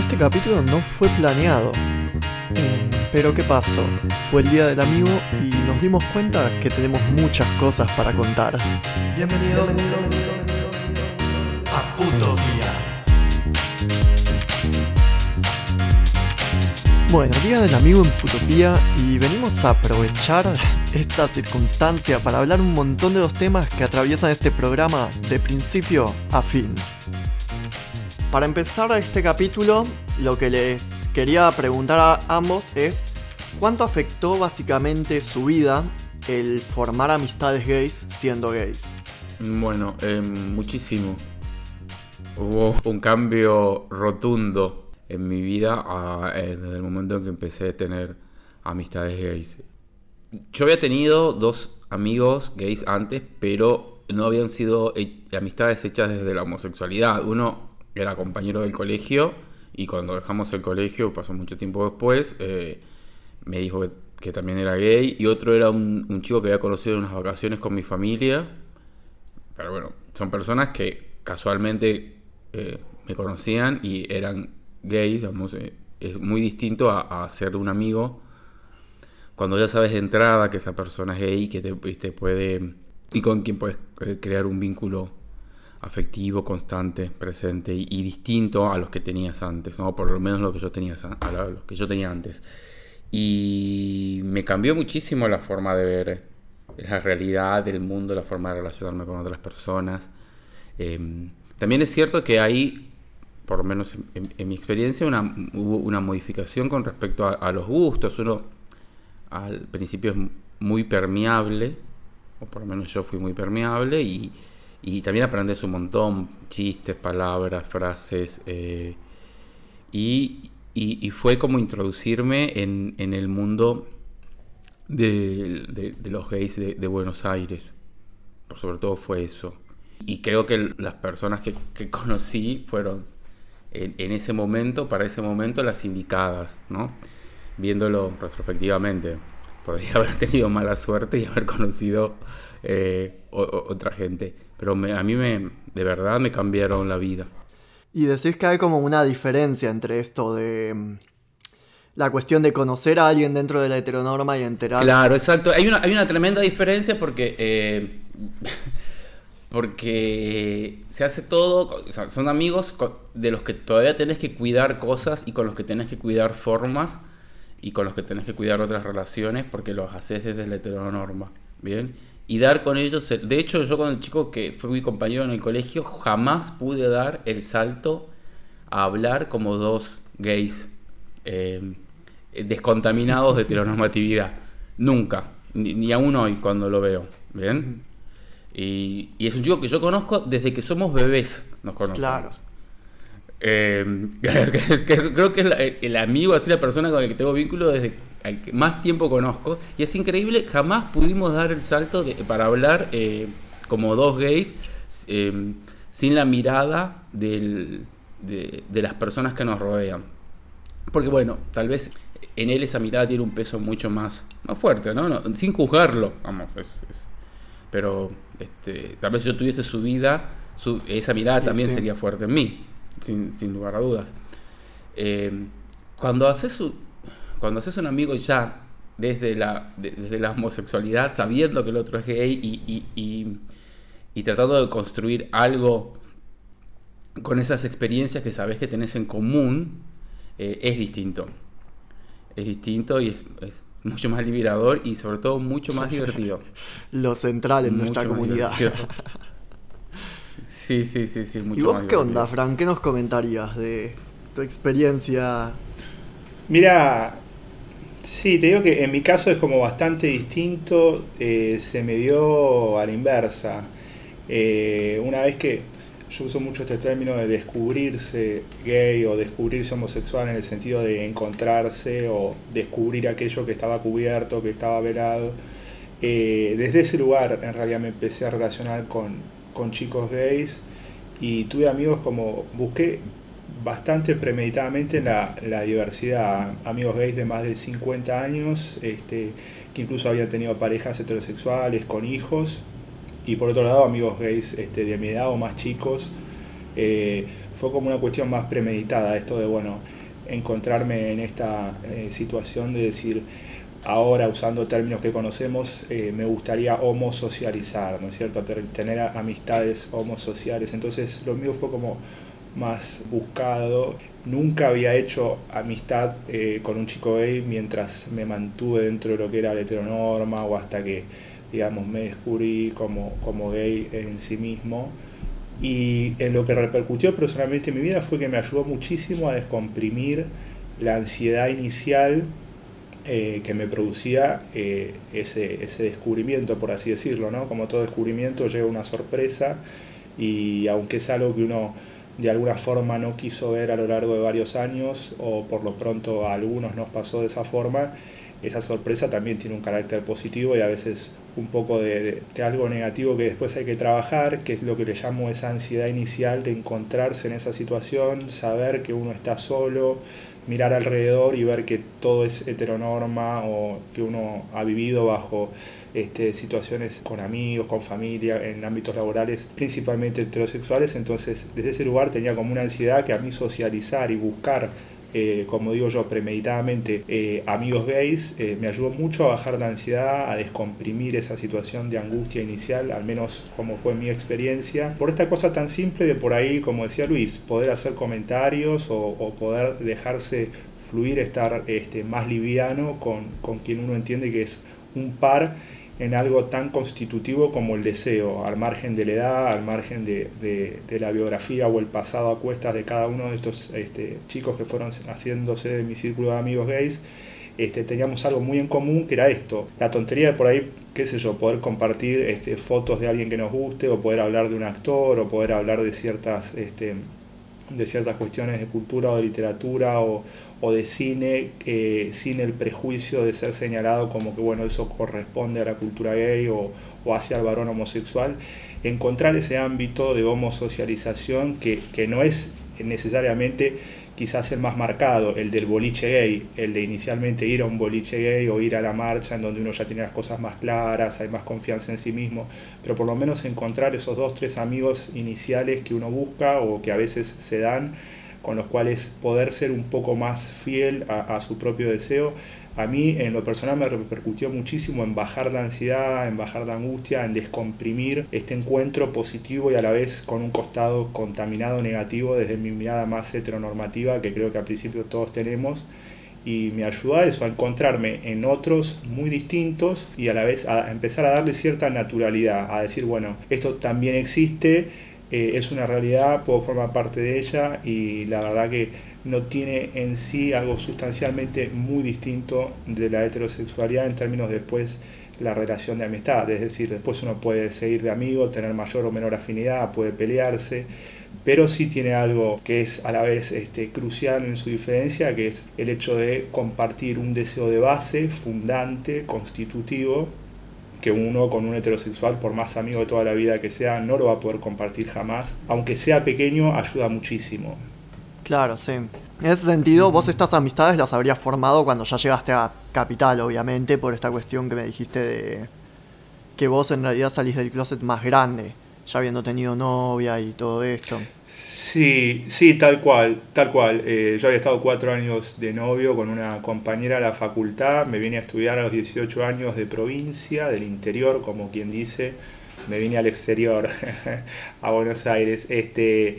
Este capítulo no fue planeado. Eh, pero ¿qué pasó? Fue el día del amigo y nos dimos cuenta que tenemos muchas cosas para contar. Bienvenidos a Puto Guía. Bueno, Día del Amigo en Putopía y venimos a aprovechar esta circunstancia para hablar un montón de los temas que atraviesan este programa de principio a fin. Para empezar este capítulo, lo que les quería preguntar a ambos es ¿cuánto afectó básicamente su vida el formar amistades gays siendo gays? Bueno, eh, muchísimo. Hubo un cambio rotundo en mi vida a, eh, desde el momento en que empecé a tener amistades gays. Yo había tenido dos amigos gays antes, pero no habían sido amistades hechas desde la homosexualidad. Uno era compañero del colegio y cuando dejamos el colegio, pasó mucho tiempo después, eh, me dijo que, también era gay y otro era un, chico que había conocido en unas vacaciones con mi familia. Pero bueno, son personas que casualmente eh, me conocían y eran gays, digamos, eh, es muy distinto a, ser un amigo cuando ya sabes de entrada que esa persona es gay, que te, te puede y con quien puedes crear un vínculo afectivo, constante, presente y, y distinto a los que tenías antes, ¿no? Por lo menos lo que yo tenía, a lo que yo tenía antes. Y me cambió muchísimo la forma de ver la realidad del mundo, la forma de relacionarme con otras personas. Eh, también es cierto que hay, por lo menos en, en- en mi experiencia, una, hubo una modificación con respecto a, a los gustos. Uno al principio es muy permeable, o por lo menos yo fui muy permeable, y, y también aprendes un montón, chistes, palabras, frases, eh, y, y- fue como introducirme en, en el mundo de, de- los gays de, Buenos Aires. Por sobre todo fue eso. Y creo que las personas que, que conocí fueron en, ese momento, para ese momento, las indicadas, ¿no? Viéndolo retrospectivamente. Podría haber tenido mala suerte y haber conocido eh, otra gente. Pero me- a mí me, de verdad me cambiaron la vida. Y decís que hay como una diferencia entre esto de mm, la cuestión de conocer a alguien dentro de la heteronorma y enterar. Claro, exacto. Hay una, hay una tremenda diferencia porque, eh, porque se hace todo, o sea, son amigos de los que todavía tenés que cuidar cosas y con los que tenés que cuidar formas y con los que tenés que cuidar otras relaciones porque los haces desde la heteronorma, ¿bien? Y dar con ellos, el- de hecho yo con el chico que fue mi compañero en el colegio jamás pude dar el salto a hablar como dos gays eh, descontaminados de heteronormatividad. Nunca, ni, ni aún hoy cuando lo veo, ¿bien? Y, y es un chico que yo conozco desde que somos bebés, nos conocemos. Claro. Eh, que- creo que es el amigo, así la persona con la que tengo vínculo desde al que más tiempo conozco. Y es increíble, jamás pudimos dar el salto de- para hablar eh, como dos gays eh, sin la mirada del- de, de las personas que nos rodean. Porque bueno, tal vez en él esa mirada tiene un peso mucho más, más fuerte, ¿no? No, sin juzgarlo, vamos. es- es- pero este, tal vez si yo tuviese su vida, su- esa mirada también sí. sería fuerte en mí, sin, sin lugar a dudas. Eh, cuando haces un, cuando haces un amigo ya desde la, de- desde la homosexualidad, sabiendo que el otro es gay y, y- y- y tratando de construir algo con esas experiencias que sabes que tenés en común, eh, es distinto. Es distinto y es, es mucho más liberador y sobre todo mucho más divertido. Lo central en nuestra Mucho comunidad. divertido. Sí, sí, sí, sí, mucho ¿Y vos más qué onda. Fran? ¿Qué nos comentarías de tu experiencia? Mira, sí, te digo que en mi caso es como bastante distinto, eh, se me dio a la inversa. Eh, una vez que yo uso mucho este término de descubrirse gay o descubrirse homosexual en el sentido de encontrarse o descubrir aquello que estaba cubierto, que estaba velado. Eh, desde ese lugar en realidad me empecé a relacionar con, con chicos gays y tuve amigos como busqué bastante premeditadamente la, la diversidad. Amigos gays de más de 50 años, este, que incluso habían tenido parejas heterosexuales con hijos. Y por otro lado, amigos gays este, de mi edad o más chicos, eh, fue como una cuestión más premeditada, esto de, bueno, encontrarme en esta eh, situación de decir, ahora usando términos que conocemos, eh, me gustaría homosocializar, ¿no es cierto? Tener amistades homosociales. Entonces lo mío fue como más buscado. Nunca había hecho amistad eh, con un chico gay mientras me mantuve dentro de lo que era la heteronorma o hasta que, digamos, me descubrí como, como gay en sí mismo. Y en lo que repercutió personalmente en mi vida fue que me ayudó muchísimo a descomprimir la ansiedad inicial eh, que me producía eh, ese, ese, descubrimiento, por así decirlo, ¿no? Como todo descubrimiento llega una sorpresa y aunque es algo que uno de alguna forma no quiso ver a lo largo de varios años o por lo pronto a algunos nos pasó de esa forma, esa sorpresa también tiene un carácter positivo y a veces un poco de, de, algo negativo que después hay que trabajar, que es lo que le llamo esa ansiedad inicial de encontrarse en esa situación, saber que uno está solo, mirar alrededor y ver que todo es heteronorma o que uno ha vivido bajo este, situaciones con amigos, con familia, en ámbitos laborales, principalmente heterosexuales. Entonces, desde ese lugar tenía como una ansiedad que a mí socializar y buscar eh, como digo yo, premeditadamente, eh, amigos gays, eh, me ayudó mucho a bajar la ansiedad, a descomprimir esa situación de angustia inicial, al menos como fue mi experiencia, por esta cosa tan simple de por ahí, como decía Luis, poder hacer comentarios o, o poder dejarse fluir, estar este, más liviano con, con quien uno entiende que es un par en algo tan constitutivo como el deseo, al margen de la edad, al margen de, de, la biografía o el pasado a cuestas de cada uno de estos este, chicos que fueron haciéndose de mi círculo de amigos gays, este, teníamos algo muy en común que era esto, la tontería de por ahí, qué sé yo, poder compartir este, fotos de alguien que nos guste o poder hablar de un actor o poder hablar de ciertas... Este, de ciertas cuestiones de cultura o de literatura o, o de cine eh, sin el prejuicio de ser señalado como que bueno eso corresponde a la cultura gay o, o hacia el varón homosexual encontrar ese ámbito de homosocialización que, que no es necesariamente quizás el más marcado, el del boliche gay, el de inicialmente ir a un boliche gay o ir a la marcha en donde uno ya tiene las cosas más claras, hay más confianza en sí mismo, pero por lo menos encontrar esos dos, tres amigos iniciales que uno busca o que a veces se dan, con los cuales poder ser un poco más fiel a, su propio deseo. A mí en lo personal me repercutió muchísimo en bajar la ansiedad, en bajar la angustia, en descomprimir este encuentro positivo y a la vez con un costado contaminado negativo desde mi mirada más heteronormativa que creo que al principio todos tenemos. Y me ayudó a eso, a encontrarme en otros muy distintos y a la vez a empezar a darle cierta naturalidad, a decir, bueno, esto también existe, eh, es una realidad, puedo formar parte de ella y la verdad que no tiene en sí algo sustancialmente muy distinto de la heterosexualidad en términos de después la relación de amistad, es decir, después uno puede seguir de amigo, tener mayor o menor afinidad, puede pelearse, pero sí tiene algo que es a la vez este, crucial en su diferencia, que es el hecho de compartir un deseo de base, fundante, constitutivo, que uno con un heterosexual, por más amigo de toda la vida que sea, no lo va a poder compartir jamás. Aunque sea pequeño, ayuda muchísimo. Claro, sí. En ese sentido, vos estas amistades las habrías formado cuando ya llegaste a Capital, obviamente, por esta cuestión que me dijiste de que vos en realidad salís del closet más grande, ya habiendo tenido novia y todo esto. Sí, sí, tal cual, tal cual. Eh, yo había estado cuatro años de novio con una compañera de la facultad, me vine a estudiar a los 18 años de provincia, del interior, como quien dice, me vine al exterior, a Buenos Aires. Este,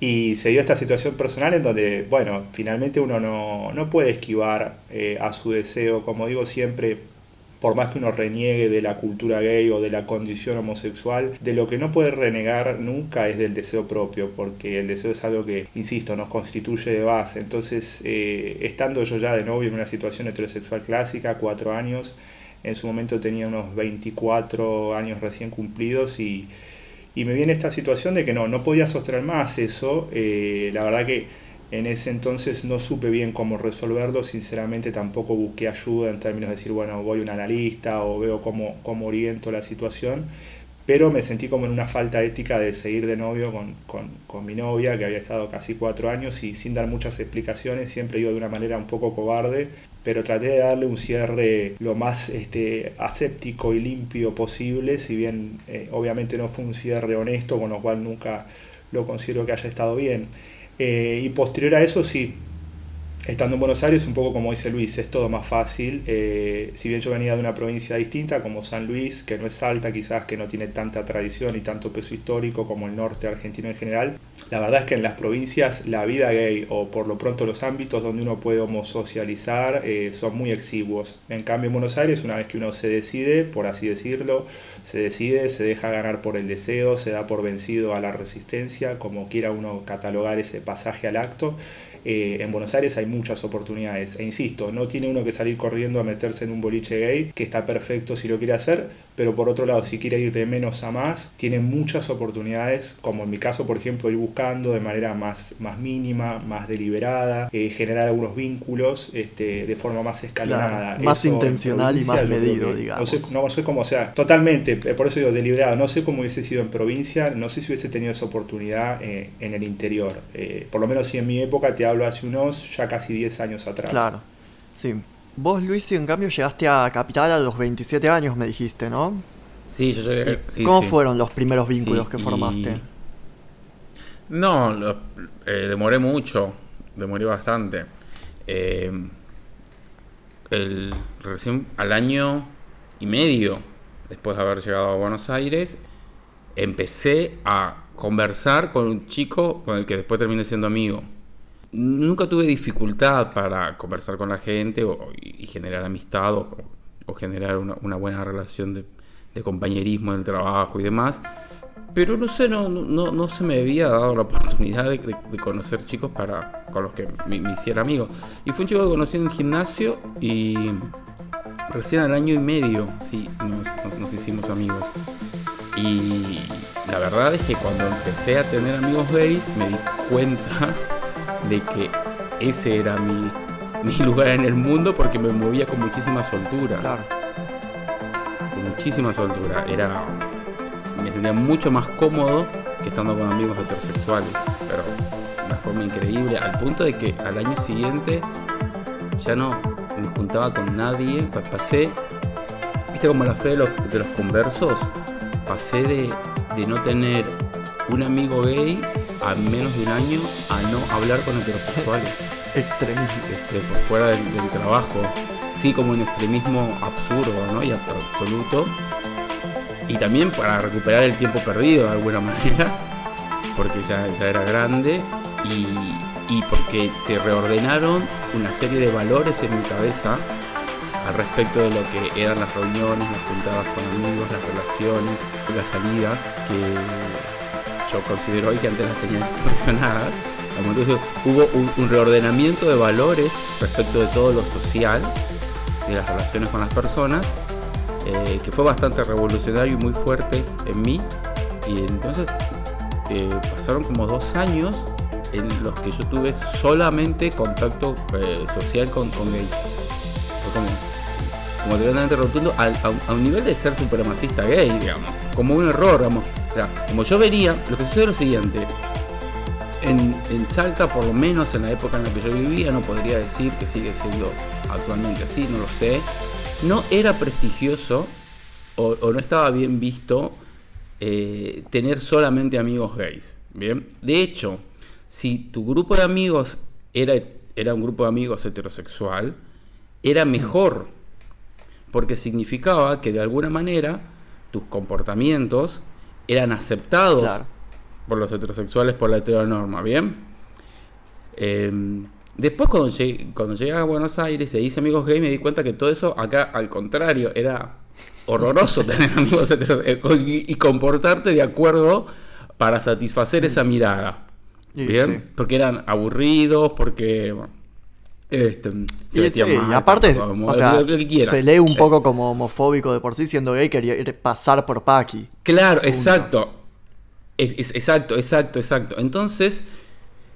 y se dio esta situación personal en donde, bueno, finalmente uno no, no puede esquivar eh, a su deseo, como digo siempre, por más que uno reniegue de la cultura gay o de la condición homosexual, de lo que no puede renegar nunca es del deseo propio, porque el deseo es algo que, insisto, nos constituye de base. Entonces, eh, estando yo ya de novio en una situación heterosexual clásica, cuatro años, en su momento tenía unos 24 años recién cumplidos y y me viene esta situación de que no, no podía sostener más eso. Eh, la verdad que en ese entonces no supe bien cómo resolverlo. Sinceramente tampoco busqué ayuda en términos de decir, bueno, voy un analista o veo cómo, cómo oriento la situación. Pero me sentí como en una falta ética de seguir de novio con, con, con mi novia, que había estado casi cuatro años y sin dar muchas explicaciones, siempre iba de una manera un poco cobarde pero traté de darle un cierre lo más este, aséptico y limpio posible, si bien eh, obviamente no fue un cierre honesto, con lo cual nunca, lo considero que haya estado bien. Eh, y posterior a eso, sí, estando en Buenos Aires, un poco como dice Luis, es todo más fácil. Eh, si bien yo venía de una provincia distinta, como San Luis, que no es alta quizás, que no tiene tanta tradición y tanto peso histórico como el norte argentino en general, la verdad es que en las provincias la vida gay, o por lo pronto los ámbitos donde uno puede homosocializar, eh, son muy exiguos. En cambio, en Buenos Aires, una vez que uno se decide, por así decirlo, se decide, se deja ganar por el deseo, se da por vencido a la resistencia, como quiera uno catalogar ese pasaje al acto, eh, en Buenos Aires hay muchas oportunidades. E insisto, no tiene uno que salir corriendo a meterse en un boliche gay, que está perfecto si lo quiere hacer, pero por otro lado, si quiere ir de menos a más, tiene muchas oportunidades, como en mi caso, por ejemplo, ir buscando de manera más, más mínima, más deliberada, eh, generar algunos vínculos este, de forma más escalonada. más intencional y más medido, digamos. No sé, no sé cómo sea, totalmente, eh, por eso digo deliberado, no sé cómo hubiese sido en provincia, no sé si hubiese tenido esa oportunidad en el interior. por lo menos si en mi época te hablo hace unos ya casi 10 años atrás. Claro, sí. Vos, Luis, en cambio llegaste a Capital a los 27 años, me dijiste, ¿no? Sí, yo llegué. ¿Cómo fueron los primeros vínculos que formaste? No, eh, demoré mucho, demoré bastante. Eh, el, recién al año y medio después de haber llegado a Buenos Aires, empecé a conversar con un chico con el que después terminé siendo amigo nunca tuve dificultad para conversar con la gente y generar amistad o, generar una, buena relación de, compañerismo en el trabajo y demás. Pero no sé, no, no, no se me había dado la oportunidad de, conocer chicos para con los que me, hiciera amigo. Y fue un chico que conocí en el gimnasio y recién al año y medio, sí, nos, nos hicimos amigos. Y la verdad es que cuando empecé a tener amigos gays me di cuenta de que ese era mi, lugar en el mundo porque me movía con muchísima soltura. Claro. Con muchísima soltura. Era. Me sentía mucho más cómodo que estando con amigos heterosexuales. Pero de una forma increíble. Al punto de que al año siguiente ya no me juntaba con nadie. Pasé. ¿Viste como la fe de los, de los conversos? Pasé de, de no tener un amigo gay a menos de un año a no hablar con heterosexuales. Extremismo. Este, por fuera del, trabajo. Sí, como un extremismo absurdo ¿no? y absoluto. Y también para recuperar el tiempo perdido de alguna manera, porque ya, ya era grande y, y porque se reordenaron una serie de valores en mi cabeza al respecto de lo que eran las reuniones, las juntadas con amigos, las relaciones, las salidas, que yo considero hoy que antes las tenía distorsionadas. Entonces hubo un, reordenamiento de valores respecto de todo lo social, de las relaciones con las personas, eh, que fue bastante revolucionario y muy fuerte en mí. Y entonces eh, pasaron como dos años en los que yo tuve solamente contacto eh, social con, con gays. Fue como, como tremendamente rotundo a, un nivel de ser supremacista gay, digamos. Como un error, digamos como yo vería, lo que sucede es lo siguiente. En, Salta, por lo menos en la época en la que yo vivía, no podría decir que sigue siendo actualmente así, no lo sé. No era prestigioso o, no estaba bien visto eh, tener solamente amigos gays. Bien, de hecho, si tu grupo de amigos era, era un grupo de amigos heterosexual, era mejor, porque significaba que de alguna manera tus comportamientos eran aceptados por los heterosexuales por la heteronorma, ¿bien? Em, después cuando llegué, cuando llegué a Buenos Aires y hice amigos gay me di cuenta que todo eso acá al contrario era horroroso tener amigos heterosexuales y, comportarte de acuerdo para satisfacer esa mirada. ¿Bien? Porque eran aburridos, porque este, se aparte, se lee un poco como homofóbico de por sí, siendo gay, quería pasar por Paki. Claro, exacto. Exacto, exacto, exacto. Entonces,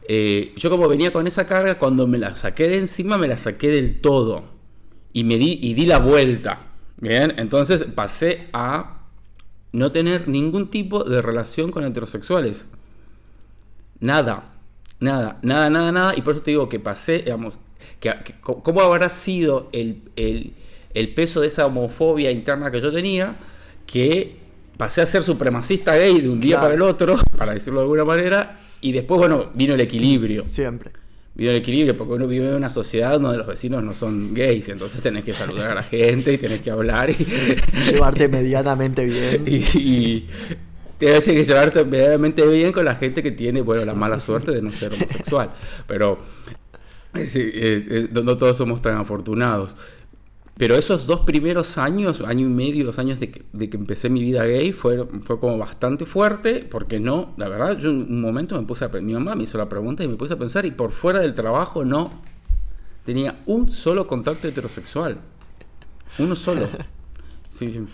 eh, yo como venía con esa carga, cuando me la saqué de encima, me la saqué del todo. Y me di, y di la vuelta. Bien, entonces pasé a no tener ningún tipo de relación con heterosexuales. Nada. Nada, nada, nada, nada. Y por eso te digo que pasé, digamos, ¿Cómo habrá sido el, peso de esa homofobia interna que yo tenía? Que pasé a ser supremacista gay de un día Claro. para el otro, para decirlo de alguna manera, y después, bueno, vino el equilibrio. Siempre. Vino el equilibrio, porque uno vive en una sociedad donde los vecinos no son gays, entonces tenés que saludar a la gente y tenés que hablar y, Llevarte medianamente bien. y, y tienes que llevarte medianamente bien con la gente que tiene, bueno, la mala suerte de no ser homosexual. Pero eh, sí, eh, eh, no todos somos tan afortunados. Pero esos dos primeros años, año y medio, dos años de que, de que empecé mi vida gay, fue, fue como bastante fuerte, porque no, la verdad, yo en un momento me puse a mi mamá me hizo la pregunta y me puse a pensar, y por fuera del trabajo no tenía un solo contacto heterosexual. Uno solo. Sí, sí.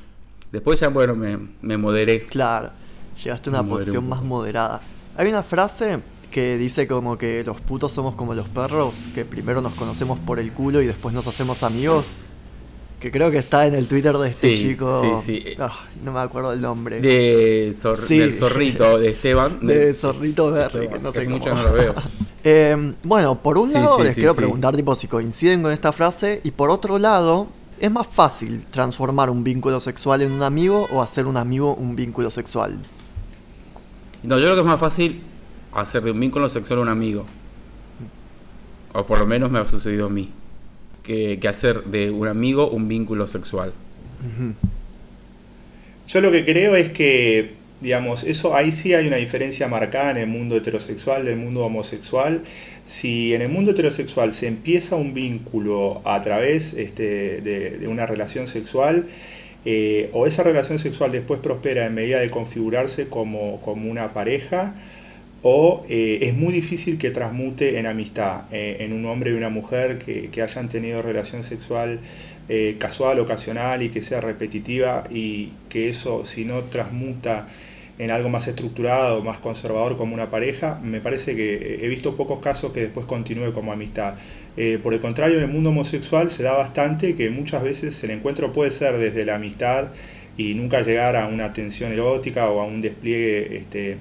Después ya, bueno, me, me moderé. Claro, llegaste a una posición un más moderada. Hay una frase que dice como que los putos somos como los perros, que primero nos conocemos por el culo y después nos hacemos amigos. Que creo que está en el Twitter de este Sí, chico. sí, sí. Ah, no me acuerdo el nombre. De zor- del zorrito, de Esteban. De Zorrito Berry, Esteban, que no sé cómo. mucho no lo veo. Eh, bueno, por un lado les quiero preguntar tipo si coinciden con esta frase y por otro lado, ¿es más fácil transformar un vínculo sexual en un amigo o hacer un amigo un vínculo sexual? No, yo creo que es más fácil hacer de un vínculo sexual un amigo. O por lo menos me ha sucedido a mí. Que, hacer de un amigo un vínculo sexual. Yo lo que creo es que, digamos, eso ahí sí hay una diferencia marcada en el mundo heterosexual del mundo homosexual. Si en el mundo heterosexual se empieza un vínculo a través este, de, de una relación sexual, eh, o esa relación sexual después prospera en medida de configurarse como, como una pareja, o eh, es muy difícil que transmute en amistad, eh, en un hombre y una mujer que, que hayan tenido relación sexual eh, casual, ocasional y que sea repetitiva y que eso si no transmuta en algo más estructurado, más conservador como una pareja, me parece que he visto pocos casos que después continúe como amistad. Por el contrario, en el mundo homosexual se da bastante que muchas veces el encuentro puede ser desde la amistad y nunca llegar a una tensión erótica o a un despliegue este,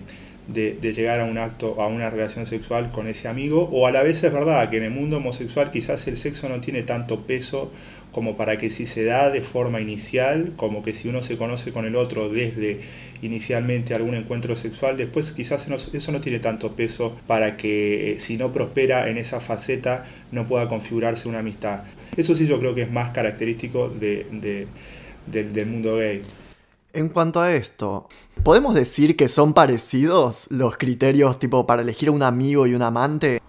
de, llegar a un acto, a una relación sexual con ese amigo, o a la vez es verdad que en el mundo homosexual quizás el sexo no tiene tanto peso como para que si se da de forma inicial, como que si uno se conoce con el otro desde inicialmente algún encuentro sexual, después quizás eso no tiene tanto peso para que eh, si no prospera en esa faceta no pueda configurarse una amistad. Eso sí yo creo que es más característico de, de- del- del mundo gay. En cuanto a esto, ¿podemos decir que son parecidos los criterios tipo para elegir a un amigo y un amante?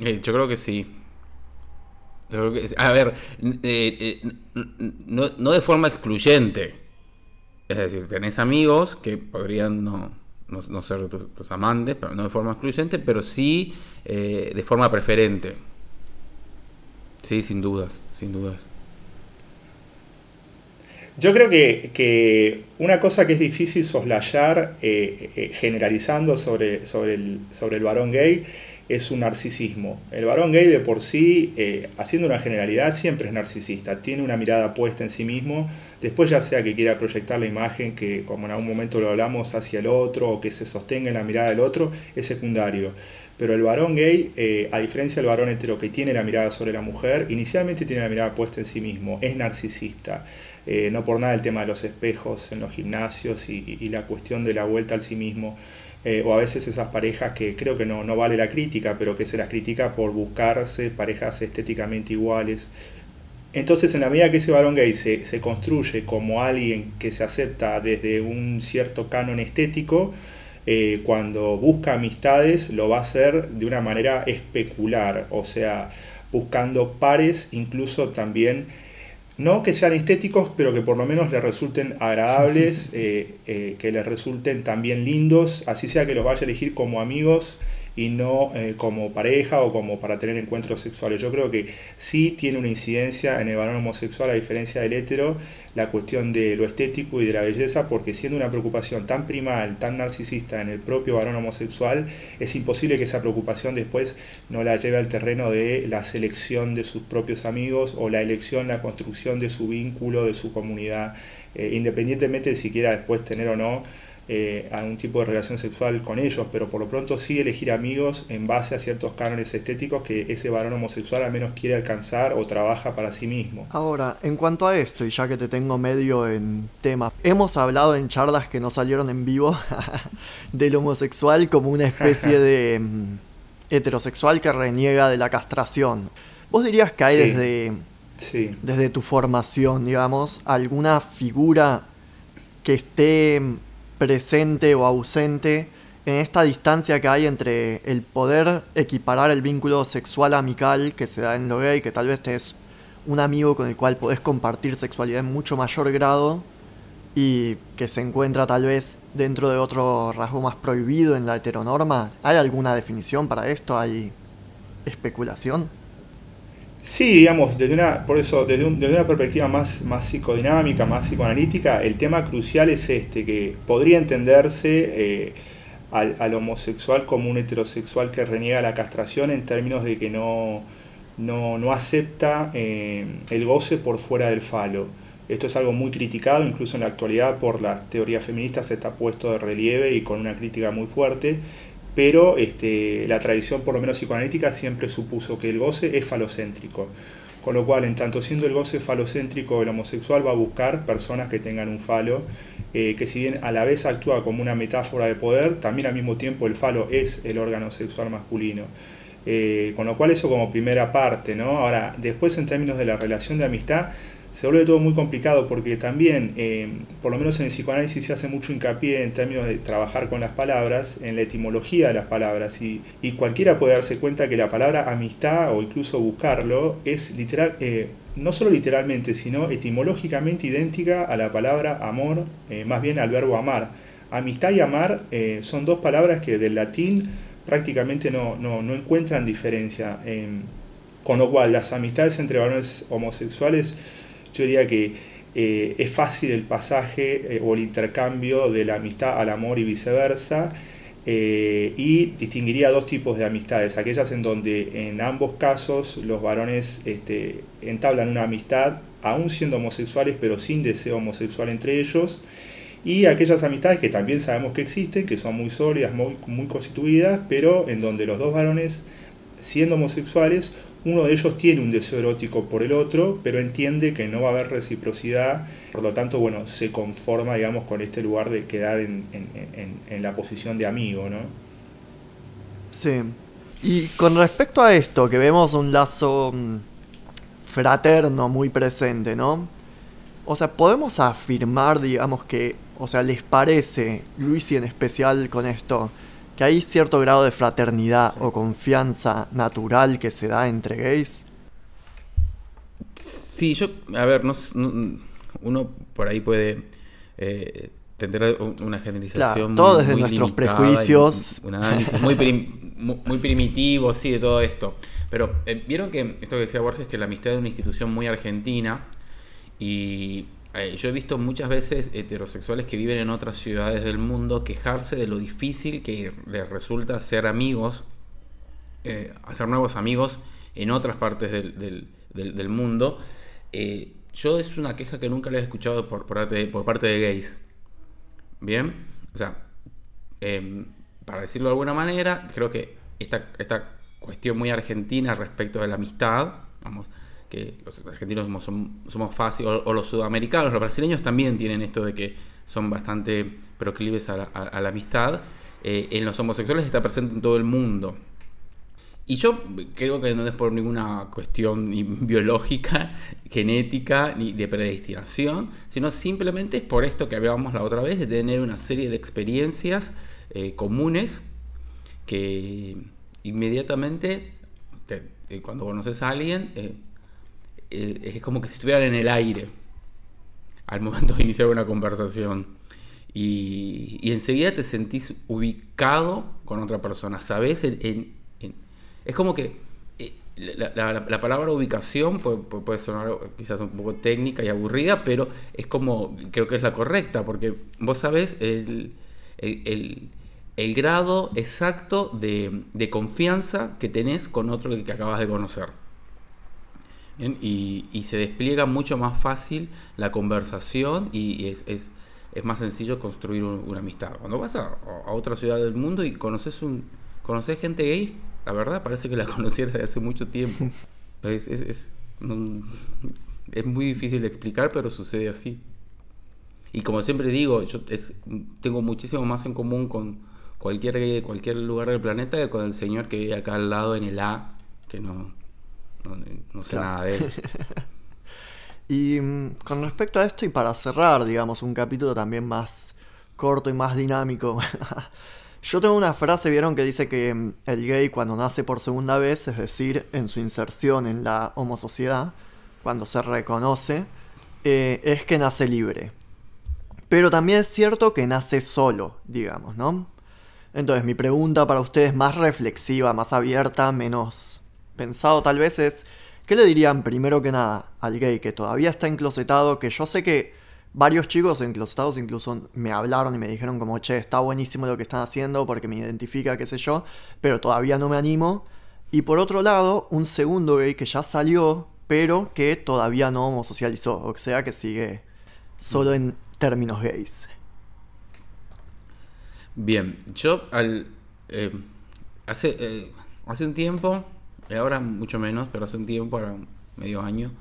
Eh, yo creo que sí. Yo creo que- a ver, eh, eh, no, no de forma excluyente. Es decir, tenés amigos que podrían no, no- ser tus, tus amantes, pero no de forma excluyente, pero sí eh, de forma preferente. Sí, sin dudas, sin dudas. Yo creo que, que una cosa que es difícil soslayar eh, eh, generalizando sobre, sobre, el, sobre el varón gay es un narcisismo. El varón gay de por sí, eh, haciendo una generalidad, siempre es narcisista, tiene una mirada puesta en sí mismo, después ya sea que quiera proyectar la imagen que, como en algún momento lo hablamos, hacia el otro o que se sostenga en la mirada del otro, es secundario. Pero el varón gay, eh, a diferencia del varón hetero que tiene la mirada sobre la mujer, inicialmente tiene la mirada puesta en sí mismo, es narcisista. Eh, no por nada el tema de los espejos en los gimnasios y, y la cuestión de la vuelta al sí mismo. Eh, o a veces esas parejas que creo que no, no vale la crítica, pero que se las critica por buscarse parejas estéticamente iguales. Entonces, en la medida que ese varón gay se, se construye como alguien que se acepta desde un cierto canon estético, eh, cuando busca amistades lo va a hacer de una manera especular, o sea, buscando pares, incluso también, no que sean estéticos, pero que por lo menos le resulten agradables, eh, eh, que les resulten también lindos, así sea que los vaya a elegir como amigos y no eh, como pareja o como para tener encuentros sexuales. Yo creo que sí tiene una incidencia en el varón homosexual a diferencia del hetero la cuestión de lo estético y de la belleza porque siendo una preocupación tan primal, tan narcisista en el propio varón homosexual, es imposible que esa preocupación después no la lleve al terreno de la selección de sus propios amigos o la elección, la construcción de su vínculo, de su comunidad, eh, independientemente de si quiera después tener o no eh, algún tipo de relación sexual con ellos, pero por lo pronto sí elegir amigos en base a ciertos cánones estéticos que ese varón homosexual al menos quiere alcanzar o trabaja para sí mismo. Ahora, en cuanto a esto, y ya que te tengo medio en tema, hemos hablado en charlas que no salieron en vivo del homosexual como una especie de mm, heterosexual que reniega de la castración. ¿Vos dirías que hay desde, desde tu formación, digamos, alguna figura que esté presente o ausente en esta distancia que hay entre el poder equiparar el vínculo sexual amical que se da en lo gay, que tal vez te es un amigo con el cual podés compartir sexualidad en mucho mayor grado y que se encuentra tal vez dentro de otro rasgo más prohibido en la heteronorma. ¿Hay alguna definición para esto? ¿Hay especulación? Sí, digamos, desde una, por eso, desde, una perspectiva más, más psicodinámica, más psicoanalítica, el tema crucial es este, que podría entenderse eh, al, homosexual como un heterosexual que reniega la castración en términos de que no, no, acepta eh, el goce por fuera del falo. Esto es algo muy criticado, incluso en la actualidad por las teorías feministas está puesto de relieve y con una crítica muy fuerte, pero este, la tradición, por lo menos psicoanalítica, siempre supuso que el goce es falocéntrico. Con lo cual, en tanto siendo el goce falocéntrico, el homosexual va a buscar personas que tengan un falo, eh, que si bien a la vez actúa como una metáfora de poder, también al mismo tiempo el falo es el órgano sexual masculino. Eh, con lo cual eso como primera parte, ¿no? Ahora, después en términos de la relación de amistad, se vuelve todo muy complicado porque también, eh, por lo menos en el psicoanálisis, se hace mucho hincapié en términos de trabajar con las palabras, en la etimología de las palabras. Y, cualquiera puede darse cuenta que la palabra amistad o incluso buscarlo es literal, eh, no solo literalmente, sino etimológicamente idéntica a la palabra amor, eh, más bien al verbo amar. Amistad y amar son dos palabras que del latín prácticamente no, no, no encuentran diferencia. con lo cual, las amistades entre varones homosexuales yo diría que eh, es fácil el pasaje eh, o el intercambio de la amistad al amor y viceversa. Eh, y distinguiría dos tipos de amistades, aquellas en donde en ambos casos los varones este, entablan una amistad, aún siendo homosexuales, pero sin deseo homosexual entre ellos, y aquellas amistades que también sabemos que existen, que son muy sólidas, muy, muy constituidas, pero en donde los dos varones, siendo homosexuales, uno de ellos tiene un deseo erótico por el otro, pero entiende que no va a haber reciprocidad, por lo tanto, bueno, se conforma, digamos, con este lugar de quedar en, la posición de amigo, ¿no? Sí. Y con respecto a esto, que vemos un lazo mm, fraterno muy presente, ¿no? O sea, podemos afirmar, digamos, que, o sea, ¿les parece, Luis y en especial con esto, que hay cierto grado de fraternidad o confianza natural que se da entre gays. Sí, yo, a ver, no, uno por ahí puede eh, tener una generalización. Claro, todo desde nuestros prejuicios. Un, análisis muy, muy, primitivo, sí, de todo esto. Pero eh, vieron que esto que decía Borges, que la amistad es una institución muy argentina y eh, yo he visto muchas veces heterosexuales que viven en otras ciudades del mundo quejarse de lo difícil que les resulta ser amigos, eh, hacer nuevos amigos en otras partes del, mundo. Eh, yo es una queja que nunca les he escuchado por, parte, por parte de gays. Bien, o sea, em, para decirlo de alguna manera, creo que esta, esta cuestión muy argentina respecto de la amistad, vamos, los argentinos somos, somos fáciles, o, los sudamericanos, los brasileños también tienen esto de que son bastante proclives a la, amistad. Eh, en los homosexuales está presente en todo el mundo. Y yo creo que no es por ninguna cuestión biológica, genética, ni de predestinación, sino simplemente es por esto que hablábamos la otra vez, de tener una serie de experiencias eh, comunes que inmediatamente, eh, cuando conoces a alguien, eh, es como que si estuvieran en el aire al momento de iniciar una conversación. Y, enseguida te sentís ubicado con otra persona. Sabes, en, es como que eh, la, palabra ubicación puede, sonar quizás un poco técnica y aburrida, pero es como, creo que es la correcta, porque vos sabés el, grado exacto de, de, confianza que tenés con otro que acabas de conocer y, se despliega mucho más fácil la conversación y es, es más sencillo construir una amistad. Cuando vas a, otra ciudad del mundo y conoces, un, conoces gente gay, la verdad parece que la conocieras de hace mucho tiempo. Es, es, es, muy difícil de explicar, pero sucede así. Y como siempre digo, yo tengo muchísimo más en común con cualquier gay de cualquier lugar del planeta que con el señor que vive acá al lado en el A, que no, no, sé nada de él. y mm, con respecto a esto, y para cerrar, digamos, un capítulo también más corto y más dinámico, yo tengo una frase, vieron, que dice que mm, el gay cuando nace por segunda vez, es decir, en su inserción en la homosociedad, cuando se reconoce, eh, es que nace libre. Pero también es cierto que nace solo, digamos, ¿no? Entonces mi pregunta para ustedes más reflexiva, más abierta, menos pensado tal vez es, ¿qué le dirían primero que nada al gay que todavía está enclosetado? Que yo sé que varios chicos enclosetados incluso me hablaron y me dijeron como, che, está buenísimo lo que están haciendo porque me identifica, qué sé yo, pero todavía no me animo. Y por otro lado, un segundo gay que ya salió, pero que todavía no socializó, o sea que sigue solo en términos gays. Bien, yo al... Eh, hace, eh, hace un tiempo ahora mucho menos, pero hace un tiempo, ahora medio año,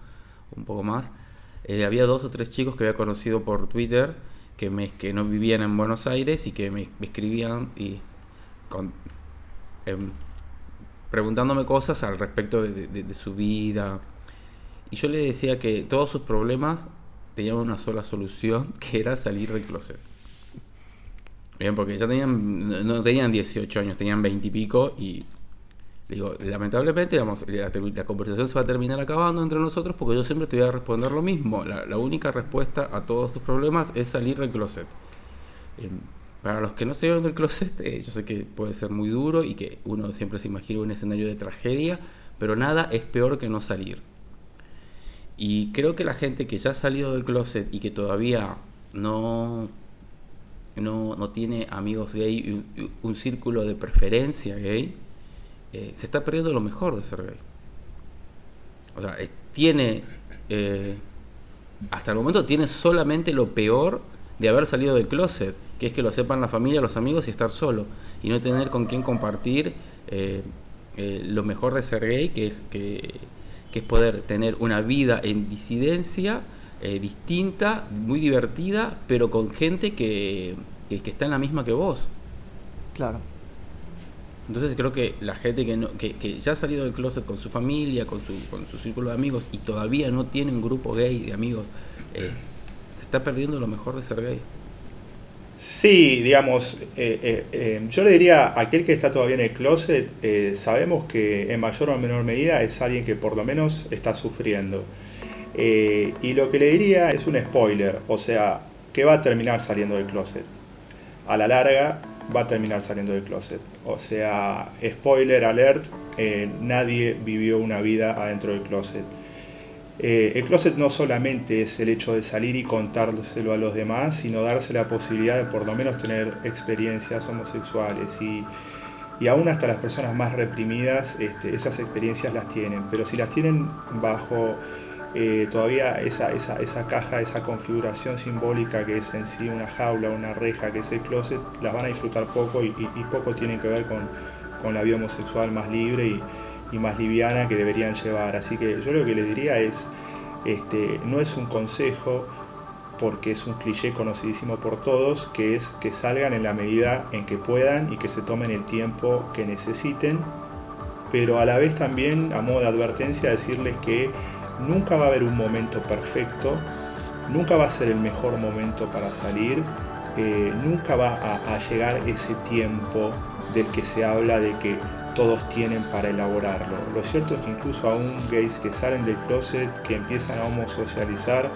un poco más, eh, había dos o tres chicos que había conocido por Twitter que, me, que no vivían en Buenos Aires y que me, escribían y em, preguntándome cosas al respecto de, su vida. Y yo le decía que todos sus problemas tenían una sola solución, que era salir del closet. Bien, porque ya tenían, no tenían 18 años, tenían 20 y pico y digo, lamentablemente, digamos, la, conversación se va a terminar acabando entre nosotros porque yo siempre te voy a responder lo mismo. La, única respuesta a todos tus problemas es salir del closet. Em, para los que no se del closet, eh, yo sé que puede ser muy duro y que uno siempre se imagina un escenario de tragedia, pero nada es peor que no salir. Y creo que la gente que ya ha salido del closet y que todavía no, no, no tiene amigos gay, un, un círculo de preferencia gay, eh, se está perdiendo lo mejor de ser gay. O sea, eh, tiene, eh, hasta el momento tiene solamente lo peor de haber salido del closet, que es que lo sepan la familia, los amigos y estar solo, y no tener con quién compartir lo mejor de ser gay, que es, que, es poder tener una vida en disidencia distinta, muy divertida, pero con gente que, que está en la misma que vos. Claro. Entonces creo que la gente que, no, que, ya ha salido del closet con su familia, con su, con su círculo de amigos y todavía no tiene un grupo gay de amigos, eh, se está perdiendo lo mejor de ser gay. Sí, digamos, eh, eh, yo le diría a aquel que está todavía en el closet, sabemos que en mayor o menor medida es alguien que por lo menos está sufriendo. y lo que le diría es un spoiler, o sea, que va a terminar saliendo del closet. A la larga va a terminar saliendo del closet. O sea, spoiler alert, eh, nadie vivió una vida adentro del closet. Eh, el closet no solamente es el hecho de salir y contárselo a los demás, sino darse la posibilidad de por lo menos tener experiencias homosexuales y, y aún hasta las personas más reprimidas este, esas experiencias las tienen, pero si las tienen bajo eh, todavía esa, esa, esa, caja, esa configuración simbólica que es en sí una jaula, una reja, que es el closet, las van a disfrutar poco y, poco tienen que ver con, la vida homosexual más libre y, más liviana que deberían llevar. Así que yo lo que les diría es, este, no es un consejo, porque es un cliché conocidísimo por todos, que es que salgan en la medida en que puedan y que se tomen el tiempo que necesiten, pero a la vez también, a modo de advertencia, decirles que Nunca va a haber un momento perfecto, nunca va a ser el mejor momento para salir, eh, nunca va a, llegar ese tiempo del que se habla de que todos tienen para elaborarlo. Lo cierto es que incluso aún gays que salen del closet, que empiezan a homosocializar,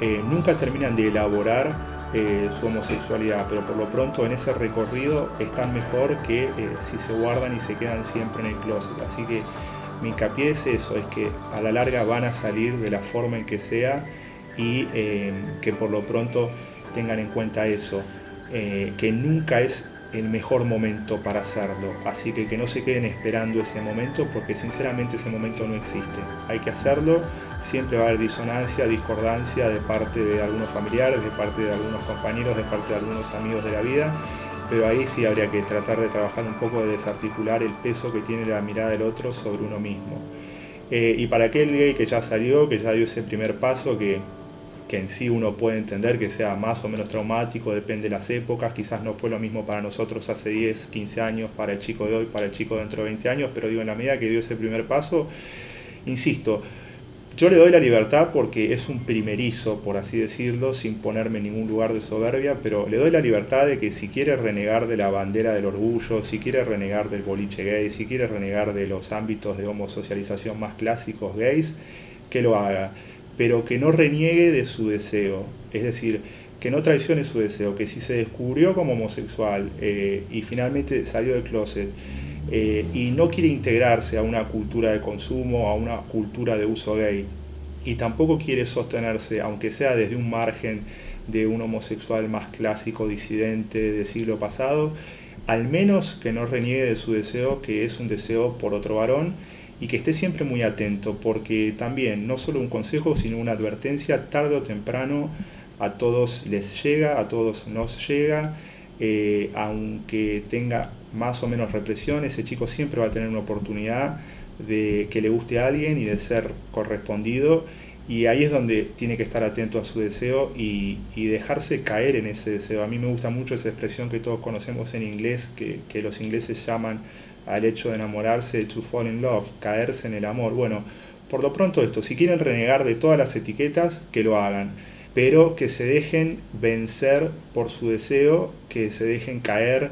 eh, nunca terminan de elaborar eh, su homosexualidad, pero por lo pronto en ese recorrido están mejor que si se guardan y se quedan siempre en el closet. Así que mi hincapié es eso, es que a la larga van a salir de la forma en que sea y eh, que por lo pronto tengan en cuenta eso, eh, que nunca es el mejor momento para hacerlo. Así que que no se queden esperando ese momento porque sinceramente ese momento no existe. Hay que hacerlo, siempre va a haber disonancia, discordancia de parte de algunos familiares, de parte de algunos compañeros, de parte de algunos amigos de la vida. Pero ahí sí habría que tratar de trabajar un poco de desarticular el peso que tiene la mirada del otro sobre uno mismo. Eh, y para aquel gay que ya salió, que ya dio ese primer paso, que que en sí uno puede entender que sea más o menos traumático, depende de las épocas, quizás no fue lo mismo para nosotros hace 10, 15 años, para el chico de hoy, para el chico dentro de 20 años, pero digo, en la medida que dio ese primer paso, insisto, yo le doy la libertad porque es un primerizo, por así decirlo, sin ponerme en ningún lugar de soberbia, pero le doy la libertad de que si quiere renegar de la bandera del orgullo, si quiere renegar del boliche gay, si quiere renegar de los ámbitos de homosocialización más clásicos gays, que lo haga pero que no reniegue de su deseo, es decir, que no traicione su deseo, que si se descubrió como homosexual eh, y finalmente salió del closet eh, y no quiere integrarse a una cultura de consumo, a una cultura de uso gay, y tampoco quiere sostenerse, aunque sea desde un margen de un homosexual más clásico, disidente del siglo pasado, al menos que no reniegue de su deseo, que es un deseo por otro varón, y que esté siempre muy atento, porque también no solo un consejo, sino una advertencia, tarde o temprano a todos les llega, a todos nos llega, eh, aunque tenga más o menos represión, ese chico siempre va a tener una oportunidad de que le guste a alguien y de ser correspondido. Y ahí es donde tiene que estar atento a su deseo y, dejarse caer en ese deseo. A mí me gusta mucho esa expresión que todos conocemos en inglés, que, que los ingleses llaman al hecho de enamorarse, to fall in love, caerse en el amor. Bueno, por lo pronto esto, si quieren renegar de todas las etiquetas, que lo hagan, pero que se dejen vencer por su deseo, que se dejen caer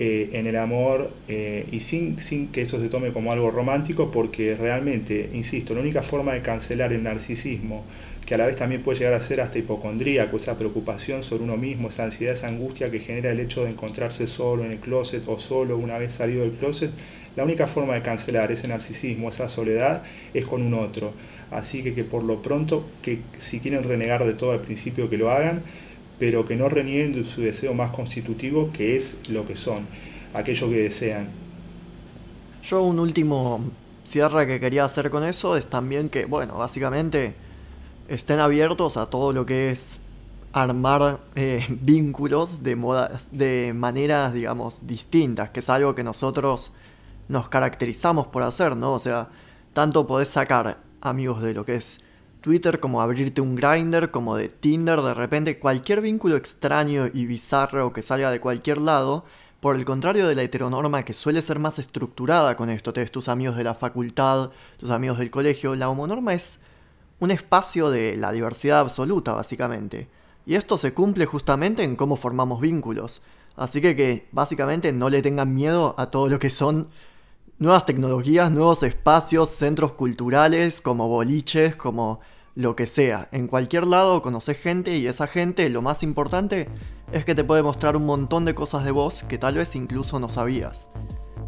eh, en el amor eh, y sin, sin que eso se tome como algo romántico, porque realmente, insisto, la única forma de cancelar el narcisismo, que a la vez también puede llegar a ser hasta hipocondríaco, esa preocupación sobre uno mismo, esa ansiedad, esa angustia que genera el hecho de encontrarse solo en el closet o solo una vez salido del closet, la única forma de cancelar ese narcisismo, esa soledad, es con un otro. Así que, que por lo pronto, que si quieren renegar de todo al principio, que lo hagan, pero que no renieguen de su deseo más constitutivo, que es lo que son, aquello que desean. Yo un último cierre que quería hacer con eso es también que, bueno, básicamente estén abiertos a todo lo que es armar eh, vínculos de, modas, de maneras, digamos, distintas, que es algo que nosotros nos caracterizamos por hacer, ¿no? O sea, tanto podés sacar amigos de lo que es Twitter como abrirte un grinder, como de Tinder, de repente cualquier vínculo extraño y bizarro que salga de cualquier lado, por el contrario de la heteronorma que suele ser más estructurada con esto, tenés tus amigos de la facultad, tus amigos del colegio, la homonorma es un espacio de la diversidad absoluta, básicamente. Y esto se cumple justamente en cómo formamos vínculos. Así que que básicamente no le tengan miedo a todo lo que son nuevas tecnologías, nuevos espacios, centros culturales, como boliches, como lo que sea. En cualquier lado conoces gente y esa gente, lo más importante, es que te puede mostrar un montón de cosas de vos que tal vez incluso no sabías.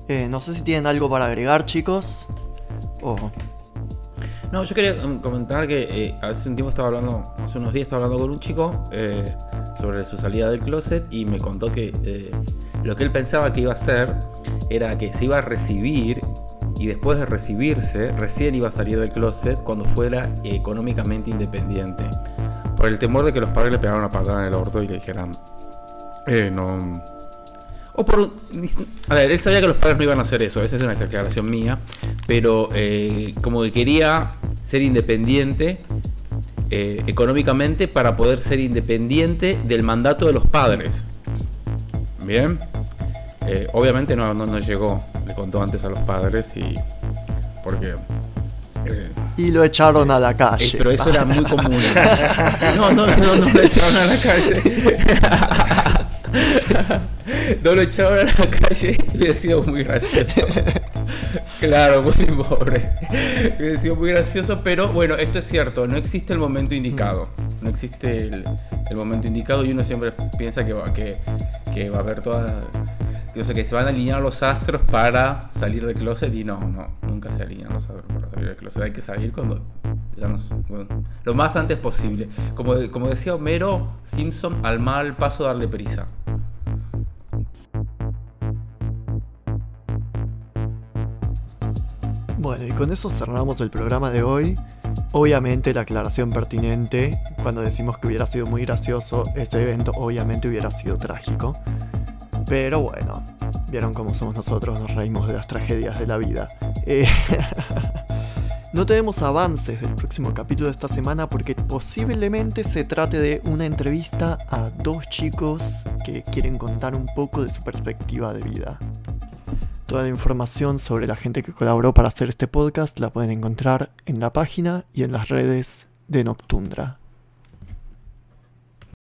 Eh, no sé si tienen algo para agregar, chicos. O... No, yo quería um, comentar que eh, hace un tiempo estaba hablando, hace unos días estaba hablando con un chico eh, sobre su salida del closet y me contó que eh, lo que él pensaba que iba a hacer era que se iba a recibir y después de recibirse recién iba a salir del closet cuando fuera económicamente independiente. Por el temor de que los padres le pegaran una patada en el orto y le dijeran, no, o por, a ver, él sabía que los padres no iban a hacer eso, esa es una declaración mía, pero eh, como que quería ser independiente eh, económicamente para poder ser independiente del mandato de los padres. Bien, eh, obviamente no, no, llegó, le contó antes a los padres y porque y lo echaron a la calle. pero eso era muy común. No, no, no, no lo echaron a la calle. no lo echaron a la calle hubiera sido muy gracioso. Claro, muy pobre. Hubiera sido muy gracioso, pero bueno, esto es cierto, no existe el momento indicado. No existe el, momento indicado y uno siempre piensa que va, que, va a haber todas. O sea, que se van a alinear los astros para salir del closet y no, no, nunca se alinean los astros para salir del closet. Hay que salir cuando lo más antes posible. Como, como decía Homero, Simpson al mal paso darle prisa. Bueno, y con eso cerramos el programa de hoy. Obviamente la aclaración pertinente, cuando decimos que hubiera sido muy gracioso, este evento obviamente hubiera sido trágico. Pero bueno, vieron cómo somos nosotros, nos reímos de las tragedias de la vida. Eh... no tenemos avances del próximo capítulo de esta semana porque posiblemente se trate de una entrevista a dos chicos que quieren contar un poco de su perspectiva de vida. Toda la información sobre la gente que colaboró para hacer este podcast la pueden encontrar en la página y en las redes de Noctundra.